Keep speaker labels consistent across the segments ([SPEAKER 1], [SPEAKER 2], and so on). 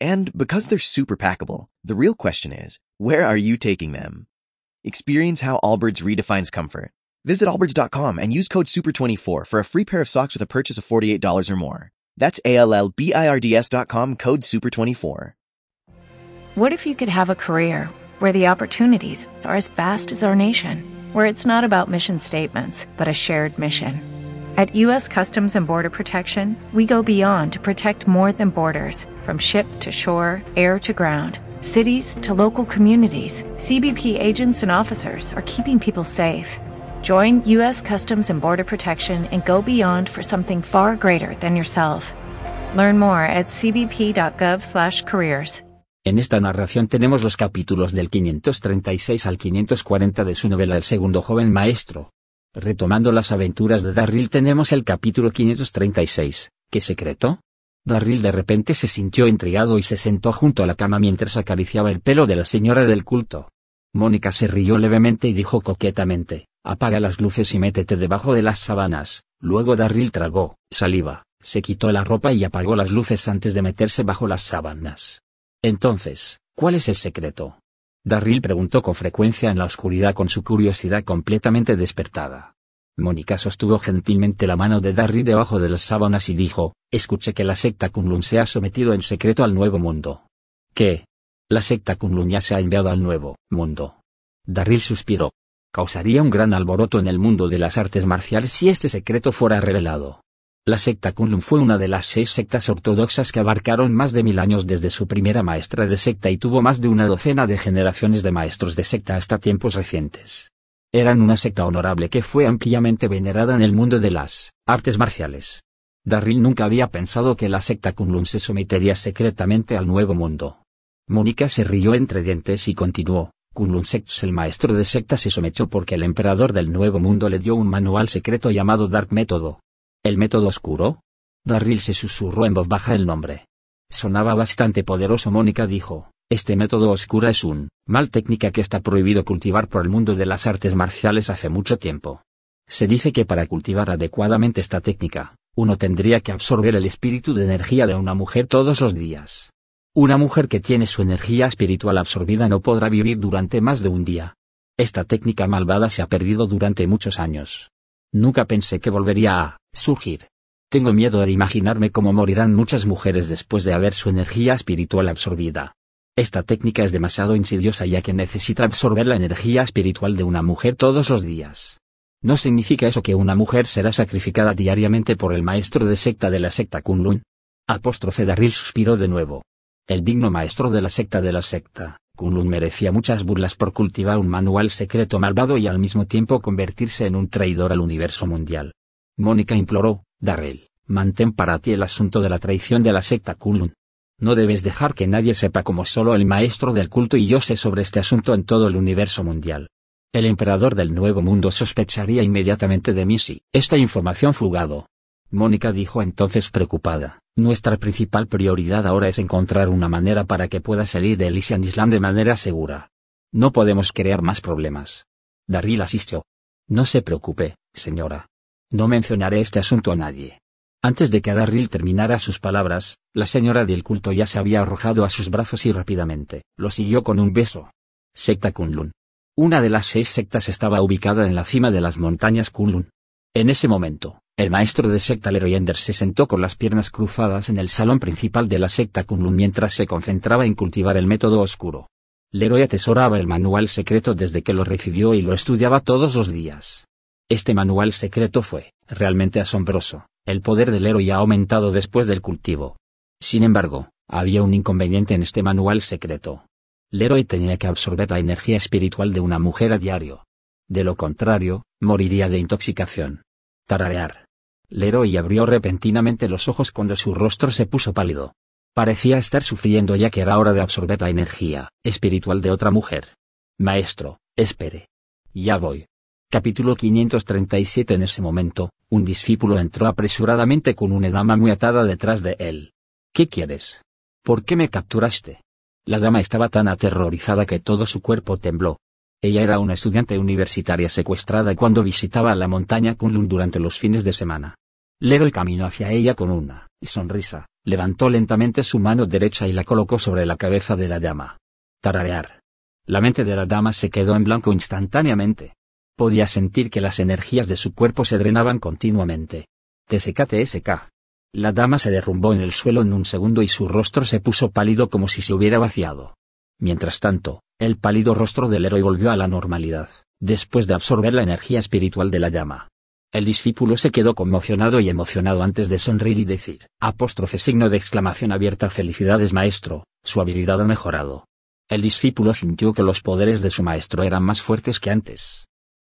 [SPEAKER 1] And because they're super packable, the real question is, where are you taking them? Experience how Allbirds redefines comfort. Visit allbirds.com and use code SUPER24 for a free pair of socks with a purchase of $48 or more. That's A-L-L-B-I-R-D-S dot com, code SUPER24.
[SPEAKER 2] What if you could have a career where the opportunities are as vast as our nation, where it's not about mission statements, but a shared mission? At U.S. Customs and Border Protection, we go beyond to protect more than borders from ship to shore, air to ground. Cities to local communities, CBP agents and officers are keeping people safe. Join U.S. Customs and Border Protection and go beyond for something far greater than yourself. Learn more at cbp.gov/careers.
[SPEAKER 3] En esta narración tenemos los capítulos del 536 al 540 de su novela El segundo joven maestro. Retomando las aventuras de Darryl tenemos el capítulo 536, ¿qué secreto? Darryl de repente se sintió intrigado y se sentó junto a la cama mientras acariciaba el pelo de la señora del culto. Mónica se rió levemente y dijo coquetamente, apaga las luces y métete debajo de las sábanas. Luego Darryl tragó saliva, se quitó la ropa y apagó las luces antes de meterse bajo las sábanas. Entonces, ¿cuál es el secreto? Darryl preguntó con frecuencia en la oscuridad con su curiosidad completamente despertada. Mónica sostuvo gentilmente la mano de Darryl debajo de las sábanas y dijo, escuché que la secta Kunlun se ha sometido en secreto al Nuevo Mundo. ¿Qué? La secta Kunlun ya se ha enviado al Nuevo Mundo. Darryl suspiró. Causaría un gran alboroto en el mundo de las artes marciales si este secreto fuera revelado. La secta Kunlun fue una de las seis sectas ortodoxas que abarcaron más de mil años desde su primera maestra de secta y tuvo más de una docena de generaciones de maestros de secta hasta tiempos recientes. Eran una secta honorable que fue ampliamente venerada en el mundo de las artes marciales. Darryl nunca había pensado que la secta Kunlun se sometería secretamente al nuevo mundo. Mónica se rió entre dientes y continuó, Kunlun Sectus el maestro de secta se sometió porque el emperador del nuevo mundo le dio un manual secreto llamado Dark Método. ¿El método oscuro? Darryl se susurró en voz baja el nombre. Sonaba bastante poderoso. Mónica dijo, este método oscuro es un mal técnica que está prohibido cultivar por el mundo de las artes marciales hace mucho tiempo. Se dice que para cultivar adecuadamente esta técnica, uno tendría que absorber el espíritu de energía de una mujer todos los días. Una mujer que tiene su energía espiritual absorbida no podrá vivir durante más de un día. Esta técnica malvada se ha perdido durante muchos años. Nunca pensé que volvería a surgir. Tengo miedo de imaginarme cómo morirán muchas mujeres después de haber su energía espiritual absorbida. Esta técnica es demasiado insidiosa ya que necesita absorber la energía espiritual de una mujer todos los días. ¿No significa eso que una mujer será sacrificada diariamente por el maestro de secta de la secta Kunlun? Apóstrofe Darryl suspiró de nuevo. El digno maestro de la secta de la secta, Kunlun merecía muchas burlas por cultivar un manual secreto malvado y al mismo tiempo convertirse en un traidor al universo mundial. Mónica imploró, Darrell, mantén para ti el asunto de la traición de la secta Kunlun. No debes dejar que nadie sepa como solo el maestro del culto y yo sé sobre este asunto en todo el universo mundial. El emperador del Nuevo Mundo sospecharía inmediatamente de mí si esta información fugado. Mónica dijo entonces preocupada, nuestra principal prioridad ahora es encontrar una manera para que pueda salir de Elysian Island de manera segura. No podemos crear más problemas. Darryl asistió. No se preocupe, señora. No mencionaré este asunto a nadie. Antes de que Darryl terminara sus palabras, la señora del culto ya se había arrojado a sus brazos y rápidamente lo siguió con un beso. Secta Kunlun. Una de las seis sectas estaba ubicada en la cima de las montañas Kunlun. En ese momento, el maestro de secta Leroy Ender se sentó con las piernas cruzadas en el salón principal de la secta Kunlun mientras se concentraba en cultivar el método oscuro. Leroy atesoraba el manual secreto desde que lo recibió y lo estudiaba todos los días. Este manual secreto fue, realmente asombroso, el poder del héroe ha aumentado después del cultivo. Sin embargo, había un inconveniente en este manual secreto. Leroy tenía que absorber la energía espiritual de una mujer a diario. De lo contrario, moriría de intoxicación. Tararear. Leroy abrió repentinamente los ojos cuando su rostro se puso pálido. Parecía estar sufriendo ya que era hora de absorber la energía espiritual de otra mujer. Maestro, espere. Ya voy. Capítulo 537 En ese momento, un discípulo entró apresuradamente con una dama muy atada detrás de él. ¿Qué quieres? ¿Por qué me capturaste? La dama estaba tan aterrorizada que todo su cuerpo tembló. Ella era una estudiante universitaria secuestrada cuando visitaba la montaña Kunlun durante los fines de semana. Leroy caminó hacia ella con una sonrisa, levantó lentamente su mano derecha y la colocó sobre la cabeza de la dama. Tararear. La mente de la dama se quedó en blanco instantáneamente. Podía sentir que las energías de su cuerpo se drenaban continuamente. TSK TSK. La dama se derrumbó en el suelo en un segundo y su rostro se puso pálido como si se hubiera vaciado. Mientras tanto, el pálido rostro del héroe volvió a la normalidad, después de absorber la energía espiritual de la llama. El discípulo se quedó conmocionado y emocionado antes de sonreír y decir, apóstrofe signo de exclamación abierta felicidades maestro, su habilidad ha mejorado. El discípulo sintió que los poderes de su maestro eran más fuertes que antes.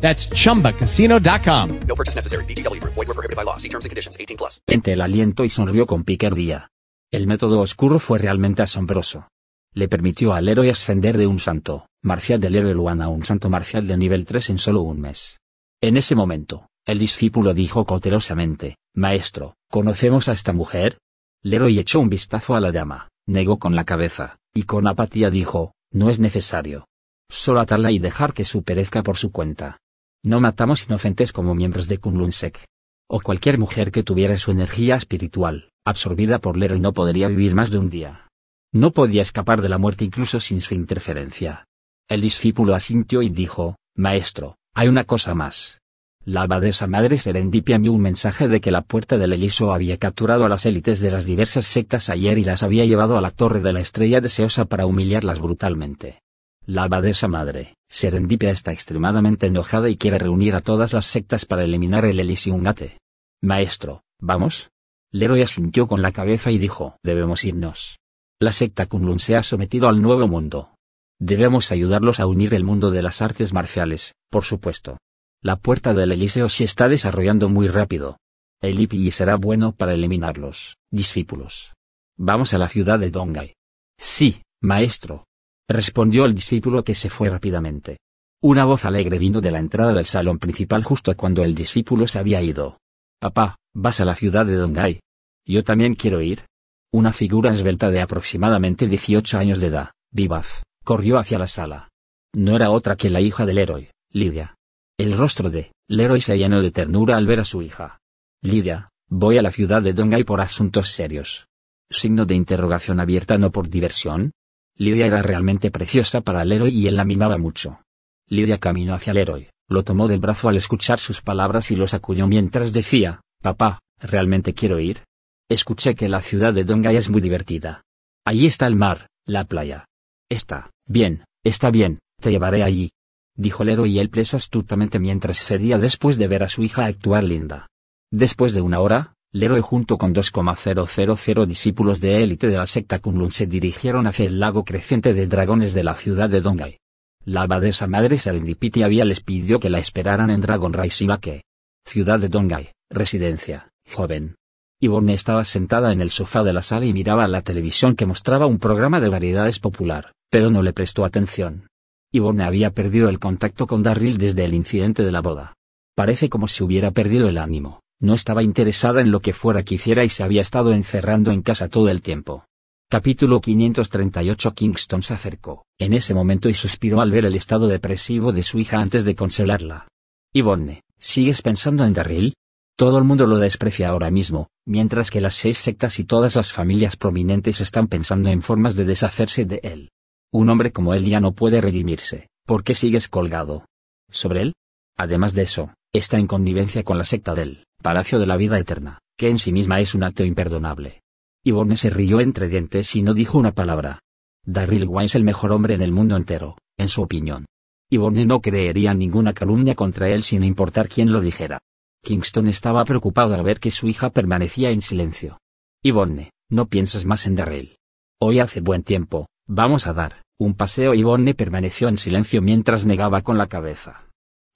[SPEAKER 4] That's chumbacasino.com.
[SPEAKER 5] No purchase necessary. VGW Group. Void were prohibited by law. See terms and conditions. 18 plus.
[SPEAKER 3] Lente el aliento y sonrió con picardía. El método oscuro fue realmente asombroso. Le permitió al héroe ascender de un santo, marcial de level 1 a un santo marcial de nivel 3 en solo un mes. En ese momento, el discípulo dijo cautelosamente, Maestro, ¿conocemos a esta mujer? Leroy echó un vistazo a la dama, negó con la cabeza, y con apatía dijo, No es necesario. Solo atarla y dejar que su perezca por su cuenta. No matamos inocentes como miembros de Kunlunsek. O cualquier mujer que tuviera su energía espiritual, absorbida por Leroy no podría vivir más de un día. No podía escapar de la muerte incluso sin su interferencia. El discípulo asintió y dijo, Maestro, hay una cosa más. La abadesa madre Serendipia envió un mensaje de que la puerta del Eliso había capturado a las élites de las diversas sectas ayer y las había llevado a la torre de la estrella deseosa para humillarlas brutalmente. La abadesa madre, Serendipia está extremadamente enojada y quiere reunir a todas las sectas para eliminar el Elysium-Gate. Maestro, ¿vamos? Leroy asintió con la cabeza y dijo, debemos irnos. La secta Kunlun se ha sometido al nuevo mundo. Debemos ayudarlos a unir el mundo de las artes marciales, por supuesto. La puerta del Eliseo se está desarrollando muy rápido. El IPI será bueno para eliminarlos, discípulos. Vamos a la ciudad de Dongai. Sí, maestro respondió el discípulo que se fue rápidamente. Una voz alegre vino de la entrada del salón principal justo cuando el discípulo se había ido. Papá, vas a la ciudad de Dongai. Yo también quiero ir. Una figura esbelta de aproximadamente 18 años de edad, vivaz, corrió hacia la sala. No era otra que la hija del héroe, Lidia. El rostro de Leroy se llenó de ternura al ver a su hija. Lidia, voy a la ciudad de Dongai por asuntos serios. Signo de interrogación abierta no por diversión, Lidia era realmente preciosa para héroe y él la mimaba mucho. Lidia caminó hacia héroe, lo tomó del brazo al escuchar sus palabras y lo sacudió mientras decía, Papá, ¿realmente quiero ir? Escuché que la ciudad de Dongai es muy divertida. Allí está el mar, la playa. Está, bien, está bien, te llevaré allí. Dijo héroe y él presa astutamente mientras cedía después de ver a su hija actuar linda. Después de una hora, Leroy junto con 2,000 discípulos de élite de la secta Kunlun se dirigieron hacia el lago creciente de dragones de la ciudad de Dongai. La abadesa madre Serendipity había les pidió que la esperaran en Dragon Rise Ibake. Ciudad de Dongai, residencia, joven. Yvonne estaba sentada en el sofá de la sala y miraba la televisión que mostraba un programa de variedades popular, pero no le prestó atención. Yvonne había perdido el contacto con Darryl desde el incidente de la boda. Parece como si hubiera perdido el ánimo. No estaba interesada en lo que fuera que hiciera y se había estado encerrando en casa todo el tiempo. Capítulo 538 Kingston se acercó, en ese momento y suspiró al ver el estado depresivo de su hija antes de consolarla. Yvonne, ¿sigues pensando en Darryl? Todo el mundo lo desprecia ahora mismo, mientras que las seis sectas y todas las familias prominentes están pensando en formas de deshacerse de él. Un hombre como él ya no puede redimirse, ¿por qué sigues colgado? ¿Sobre él? Además de eso, está en connivencia con la secta del Palacio de la Vida Eterna, que en sí misma es un acto imperdonable. Yvonne se rió entre dientes y no dijo una palabra. Darryl Wine es el mejor hombre en el mundo entero, en su opinión. Yvonne no creería ninguna calumnia contra él sin importar quién lo dijera. Kingston estaba preocupado al ver que su hija permanecía en silencio. Yvonne, no pienses más en Darryl. Hoy hace buen tiempo, vamos a dar un paseo. Yvonne permaneció en silencio mientras negaba con la cabeza.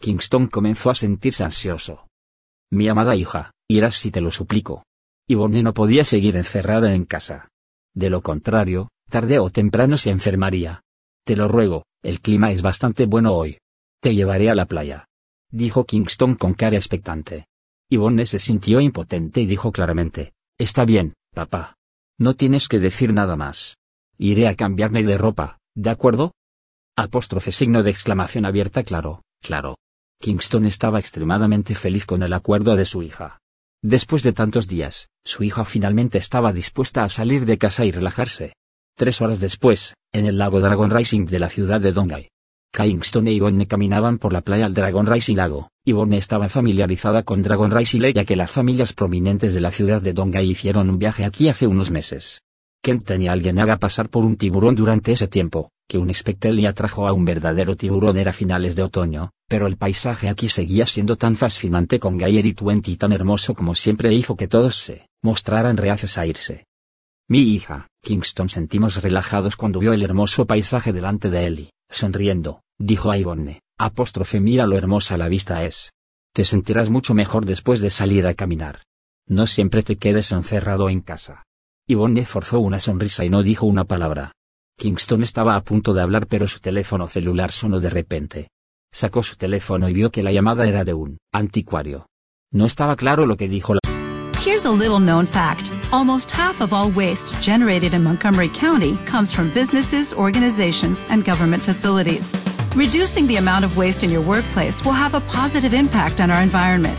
[SPEAKER 3] Kingston comenzó a sentirse ansioso. Mi amada hija, irás si te lo suplico, Yvonne no podía seguir encerrada en casa. De lo contrario, tarde o temprano se enfermaría. Te lo ruego, el clima es bastante bueno hoy. Te llevaré a la playa. Dijo Kingston con cara expectante. Yvonne se sintió impotente y dijo claramente, Está bien, papá. No tienes que decir nada más. Iré a cambiarme de ropa, ¿de acuerdo? Apóstrofe signo de exclamación abierta claro, claro. Kingston estaba extremadamente feliz con el acuerdo de su hija. Después de tantos días, su hija finalmente estaba dispuesta a salir de casa y relajarse. Tres horas después, en el lago Dragon Rising de la ciudad de Dongai. Kingston e Yvonne caminaban por la playa al Dragon Rising Lago. Yvonne estaba familiarizada con Dragon Rising ya que las familias prominentes de la ciudad de Dongai hicieron un viaje aquí hace unos meses. Kent tenía alguien haga pasar por un tiburón durante ese tiempo, que un espectel le atrajo a un verdadero tiburón era finales de otoño, pero el paisaje aquí seguía siendo tan fascinante con Gayer y Twenty tan hermoso como siempre hizo que todos se mostraran reacios a irse. Mi hija, Kingston sentimos relajados cuando vio el hermoso paisaje delante de él y, sonriendo, dijo a Yvonne, apóstrofe mira lo hermosa la vista es. Te sentirás mucho mejor después de salir a caminar. No siempre te quedes encerrado en casa. Yvonne forzó una sonrisa y no dijo una palabra. Kingston estaba a punto de hablar pero su teléfono celular sonó de repente. Sacó su teléfono y vio que la llamada era de un anticuario. No estaba claro lo que dijo la
[SPEAKER 6] Here's a little known fact. Almost half of all waste generated in Montgomery County comes from businesses, organizations, and government facilities. Reducing the amount of waste in your workplace will have a positive impact on our environment.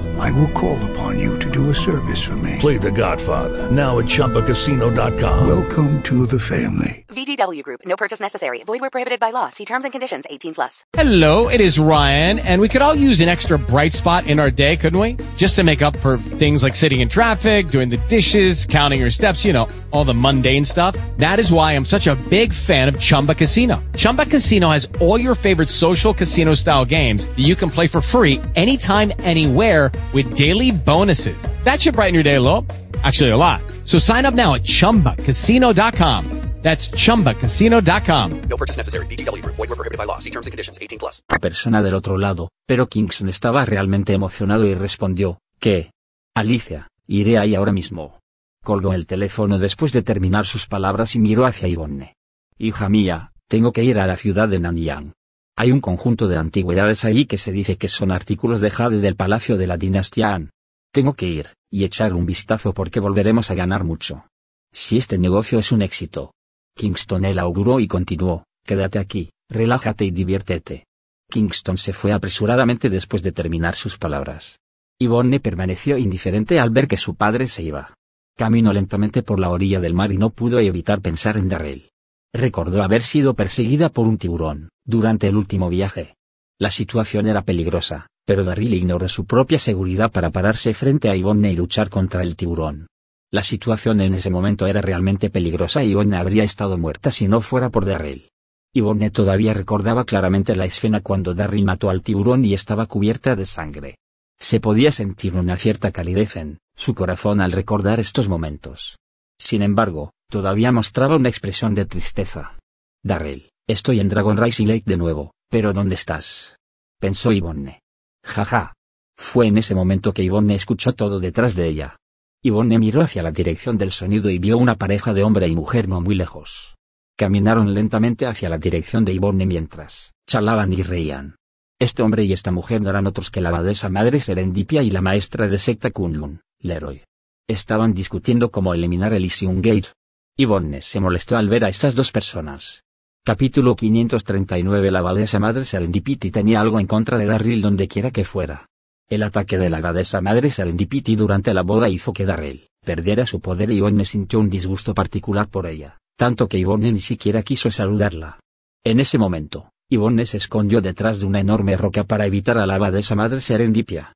[SPEAKER 7] I will call upon you to do a service for me.
[SPEAKER 8] Play The Godfather now at ChumbaCasino.com.
[SPEAKER 7] Welcome to the family.
[SPEAKER 9] VGW Group. No purchase necessary. Void where prohibited by law. See terms and conditions. 18 plus.
[SPEAKER 4] Hello, it is Ryan, and we could all use an extra bright spot in our day, couldn't we? Just to make up for things like sitting in traffic, doing the dishes, counting your steps, you know, all the mundane stuff. That is why I'm such a big fan of Chumba Casino. Chumba Casino has all your favorite social casino style games that you can play for free anytime, anywhere with daily bonuses. That should brighten your day a little. Actually, a lot. So sign up now at chumbacasino.com. That's chumbacasino.com.
[SPEAKER 5] No purchase necessary. VGW Group. Void were prohibited by law. See terms and conditions. 18 plus.
[SPEAKER 3] persona del otro lado, pero Kingston estaba realmente emocionado y respondió, ¿qué? Alicia, iré ahí ahora mismo. Colgó el teléfono después de terminar sus palabras y miró hacia Yvonne. Hija mía, tengo que ir a la ciudad de Nanyang. Hay un conjunto de antigüedades allí que se dice que son artículos de jade del palacio de la dinastía Han. Tengo que ir, y echar un vistazo porque volveremos a ganar mucho. Si este negocio es un éxito. Kingston el auguró y continuó, quédate aquí, relájate y diviértete. Kingston se fue apresuradamente después de terminar sus palabras. Yvonne permaneció indiferente al ver que su padre se iba. Caminó lentamente por la orilla del mar y no pudo evitar pensar en Darrell. Recordó haber sido perseguida por un tiburón, durante el último viaje. La situación era peligrosa, pero Darryl ignoró su propia seguridad para pararse frente a Yvonne y luchar contra el tiburón. La situación en ese momento era realmente peligrosa y Yvonne habría estado muerta si no fuera por Darrell. Yvonne todavía recordaba claramente la escena cuando Darryl mató al tiburón y estaba cubierta de sangre. Se podía sentir una cierta calidez en su corazón al recordar estos momentos. Sin embargo, todavía mostraba una expresión de tristeza. Darryl, estoy en Dragon Rising Lake de nuevo, pero ¿dónde estás? Pensó Yvonne. Jaja. Fue en ese momento que Yvonne escuchó todo detrás de ella. Yvonne miró hacia la dirección del sonido y vio una pareja de hombre y mujer no muy lejos. Caminaron lentamente hacia la dirección de Yvonne mientras charlaban y reían. Este hombre y esta mujer no eran otros que la abadesa madre Serendipia y la maestra de secta Kunlun, Leroy. Estaban discutiendo cómo eliminar el Isium Gate. Yvonne se molestó al ver a estas dos personas. Capítulo 539 La abadesa madre Serendipity tenía algo en contra de Darryl donde quiera que fuera. El ataque de la abadesa madre Serendipity durante la boda hizo que Darryl perdiera su poder y Yvonne sintió un disgusto particular por ella tanto que Yvonne ni siquiera quiso saludarla. En ese momento, Yvonne se escondió detrás de una enorme roca para evitar a la abadesa madre serendipia.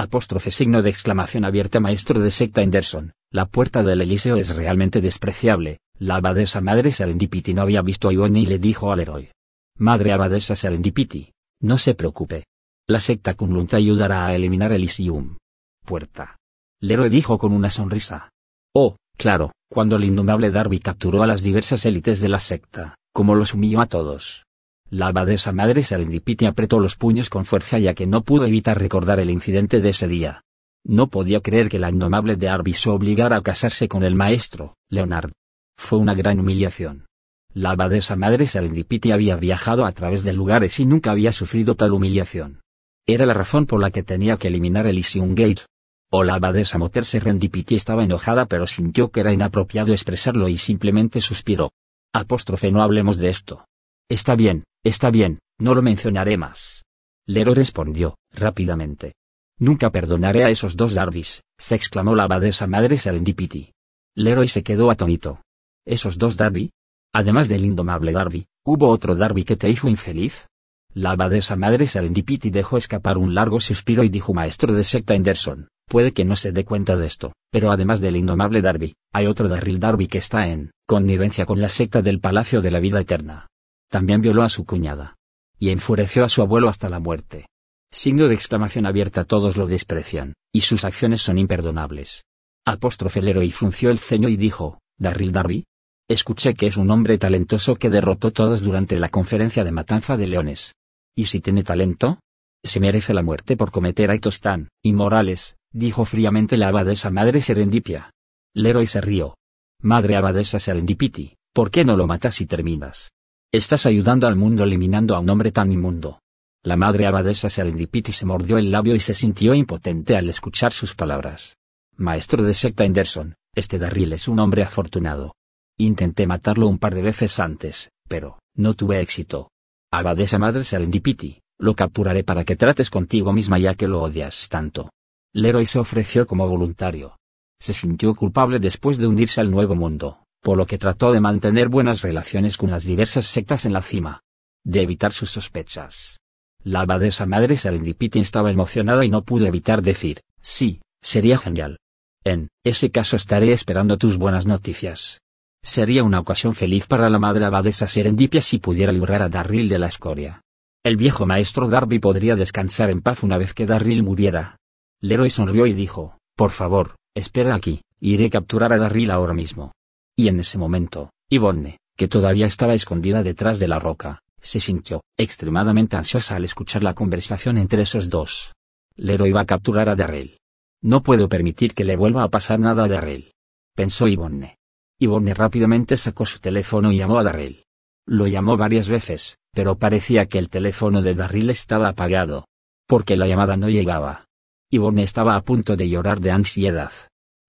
[SPEAKER 3] Apóstrofe signo de exclamación abierta maestro de secta Anderson, la puerta del Eliseo es realmente despreciable, la abadesa madre serendipity no había visto a Yvonne y le dijo al héroe. Madre abadesa serendipity, no se preocupe. La secta Kunlun ayudará a eliminar el Isium. Puerta. Leroy dijo con una sonrisa. Oh, Claro, cuando el indomable Darby capturó a las diversas élites de la secta, como los humilló a todos. La abadesa madre Serendipity apretó los puños con fuerza ya que no pudo evitar recordar el incidente de ese día. No podía creer que la indomable Darby se obligara a casarse con el maestro, Leonard. Fue una gran humillación. La abadesa madre Serendipity había viajado a través de lugares y nunca había sufrido tal humillación. Era la razón por la que tenía que eliminar el Isium Gate, o la abadesa Moter Serendipity estaba enojada pero sintió que era inapropiado expresarlo y simplemente suspiró. Apóstrofe no hablemos de esto. Está bien, está bien, no lo mencionaré más. Lero respondió, rápidamente. Nunca perdonaré a esos dos Darbys, se exclamó la abadesa madre Serendipity. Leroy se quedó atónito. ¿Esos dos Darby? Además del indomable Darby, ¿hubo otro Darby que te hizo infeliz? La abadesa madre Serendipity dejó escapar un largo suspiro y dijo maestro de secta Anderson, Puede que no se dé cuenta de esto, pero además del indomable Darby, hay otro Darryl Darby que está en connivencia con la secta del Palacio de la Vida Eterna. También violó a su cuñada. Y enfureció a su abuelo hasta la muerte. Signo de exclamación abierta todos lo desprecian, y sus acciones son imperdonables. Apóstrofe y frunció el ceño y dijo, ¿Darryl Darby? Escuché que es un hombre talentoso que derrotó todos durante la conferencia de matanza de leones. ¿Y si tiene talento? Se merece la muerte por cometer actos tan inmorales, dijo fríamente la abadesa madre Serendipia. Leroy se rió. Madre abadesa Serendipity, ¿por qué no lo matas y terminas? Estás ayudando al mundo eliminando a un hombre tan inmundo. La madre abadesa Serendipity se mordió el labio y se sintió impotente al escuchar sus palabras. Maestro de secta Anderson, este Darryl es un hombre afortunado. Intenté matarlo un par de veces antes, pero, no tuve éxito. Abadesa madre Serendipity, lo capturaré para que trates contigo misma ya que lo odias tanto. Leroy se ofreció como voluntario. Se sintió culpable después de unirse al nuevo mundo, por lo que trató de mantener buenas relaciones con las diversas sectas en la cima. De evitar sus sospechas. La abadesa madre Serendipity estaba emocionada y no pudo evitar decir, sí, sería genial. En ese caso estaré esperando tus buenas noticias. Sería una ocasión feliz para la madre abadesa Serendipia si pudiera librar a Darryl de la escoria. El viejo maestro Darby podría descansar en paz una vez que Darryl muriera, Leroy sonrió y dijo, por favor, espera aquí, iré a capturar a Darryl ahora mismo. Y en ese momento, Yvonne, que todavía estaba escondida detrás de la roca, se sintió extremadamente ansiosa al escuchar la conversación entre esos dos. Leroy va a capturar a Darryl. No puedo permitir que le vuelva a pasar nada a Darryl. Pensó Yvonne. Yvonne rápidamente sacó su teléfono y llamó a Darryl. Lo llamó varias veces, pero parecía que el teléfono de Darryl estaba apagado. Porque la llamada no llegaba. Yvonne estaba a punto de llorar de ansiedad.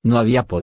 [SPEAKER 3] No había podido.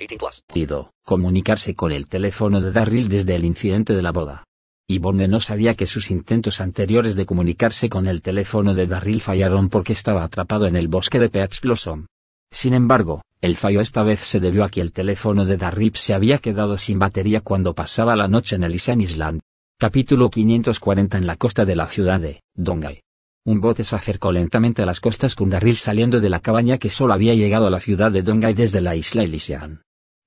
[SPEAKER 5] 18 plus.
[SPEAKER 3] Comunicarse con el teléfono de Darryl desde el incidente de la boda. Yvonne no sabía que sus intentos anteriores de comunicarse con el teléfono de Darryl fallaron porque estaba atrapado en el bosque de Peach Blossom. Sin embargo, el fallo esta vez se debió a que el teléfono de Darryl se había quedado sin batería cuando pasaba la noche en Elysian Island. Capítulo 540 En la costa de la ciudad de Dongay. Un bote se acercó lentamente a las costas con Darryl saliendo de la cabaña que solo había llegado a la ciudad de Dongay desde la isla Elysian.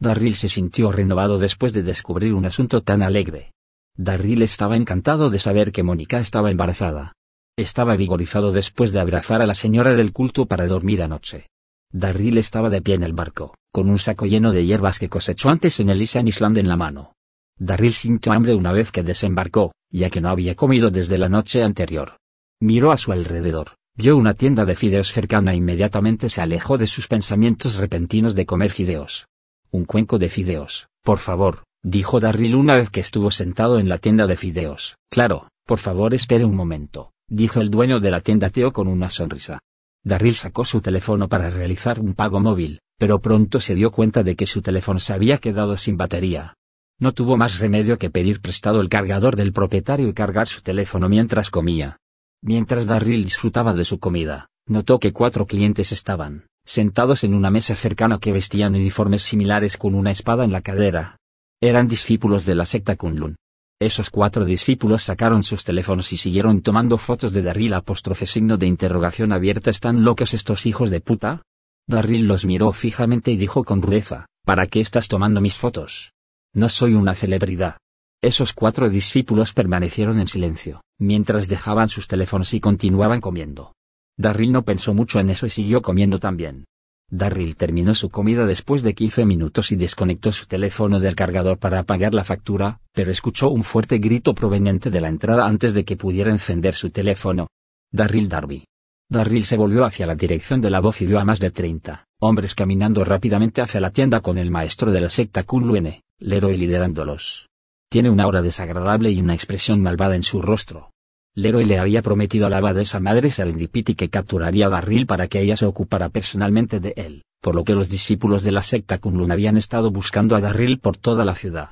[SPEAKER 3] Darryl se sintió renovado después de descubrir un asunto tan alegre. Darryl estaba encantado de saber que Mónica estaba embarazada. Estaba vigorizado después de abrazar a la señora del culto para dormir anoche. Darryl estaba de pie en el barco, con un saco lleno de hierbas que cosechó antes en Elysian Island en la mano. Darryl sintió hambre una vez que desembarcó, ya que no había comido desde la noche anterior. Miró a su alrededor, vio una tienda de fideos cercana e inmediatamente se alejó de sus pensamientos repentinos de comer fideos. Un cuenco de fideos, por favor, dijo Darryl una vez que estuvo sentado en la tienda de fideos. Claro, por favor espere un momento, dijo el dueño de la tienda Teo con una sonrisa. Darryl sacó su teléfono para realizar un pago móvil, pero pronto se dio cuenta de que su teléfono se había quedado sin batería. No tuvo más remedio que pedir prestado el cargador del propietario y cargar su teléfono mientras comía. Mientras Darryl disfrutaba de su comida, notó que cuatro clientes estaban, sentados en una mesa cercana que vestían uniformes similares con una espada en la cadera. Eran discípulos de la secta Kunlun. Esos cuatro discípulos sacaron sus teléfonos y siguieron tomando fotos de Darryl apóstrofe signo de interrogación abierta. ¿Están locos estos hijos de puta? Darryl los miró fijamente y dijo con rudeza, ¿para qué estás tomando mis fotos? No soy una celebridad. Esos cuatro discípulos permanecieron en silencio, mientras dejaban sus teléfonos y continuaban comiendo. Darryl no pensó mucho en eso y siguió comiendo también. Darryl terminó su comida después de 15 minutos y desconectó su teléfono del cargador para apagar la factura, pero escuchó un fuerte grito proveniente de la entrada antes de que pudiera encender su teléfono. Darryl Darby. Darryl se volvió hacia la dirección de la voz y vio a más de 30 hombres caminando rápidamente hacia la tienda con el maestro de la secta Kunluene, Leroy liderándolos. Tiene una aura desagradable y una expresión malvada en su rostro. Leroy le había prometido a la abadesa madre Serendipity que capturaría a Darryl para que ella se ocupara personalmente de él, por lo que los discípulos de la secta Kunlun habían estado buscando a Darryl por toda la ciudad.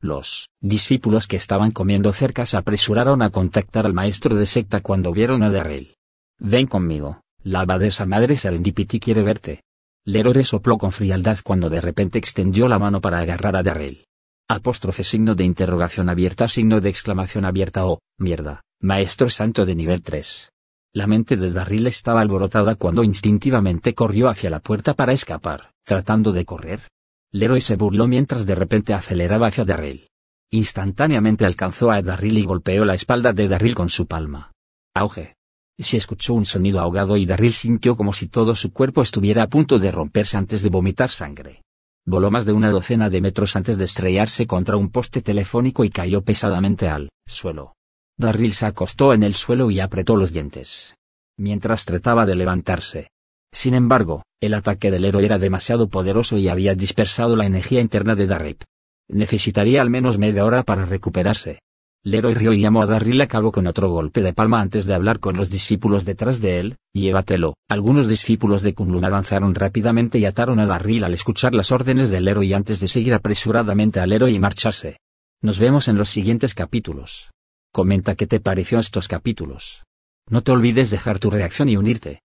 [SPEAKER 3] Los discípulos que estaban comiendo cerca se apresuraron a contactar al maestro de secta cuando vieron a Darryl. Ven conmigo, la abadesa madre Serendipity quiere verte. Leroy sopló con frialdad cuando de repente extendió la mano para agarrar a Darrell. Apóstrofe signo de interrogación abierta signo de exclamación abierta o, oh, mierda, maestro santo de nivel 3. La mente de Darryl estaba alborotada cuando instintivamente corrió hacia la puerta para escapar, tratando de correr. Leroy se burló mientras de repente aceleraba hacia Darryl. Instantáneamente alcanzó a Darryl y golpeó la espalda de Darryl con su palma. Auge. Se escuchó un sonido ahogado y Darryl sintió como si todo su cuerpo estuviera a punto de romperse antes de vomitar sangre. Voló más de una docena de metros antes de estrellarse contra un poste telefónico y cayó pesadamente al suelo. Darryl se acostó en el suelo y apretó los dientes. Mientras trataba de levantarse. Sin embargo, el ataque del héroe era demasiado poderoso y había dispersado la energía interna de Darryl. Necesitaría al menos media hora para recuperarse. Leroy rió y llamó a Darryl a cabo con otro golpe de palma antes de hablar con los discípulos detrás de él, llévatelo. Algunos discípulos de Kunlun avanzaron rápidamente y ataron a Darryl al escuchar las órdenes del héroe antes de seguir apresuradamente al héroe y marcharse. Nos vemos en los siguientes capítulos. Comenta qué te pareció estos capítulos. No te olvides dejar tu reacción y unirte.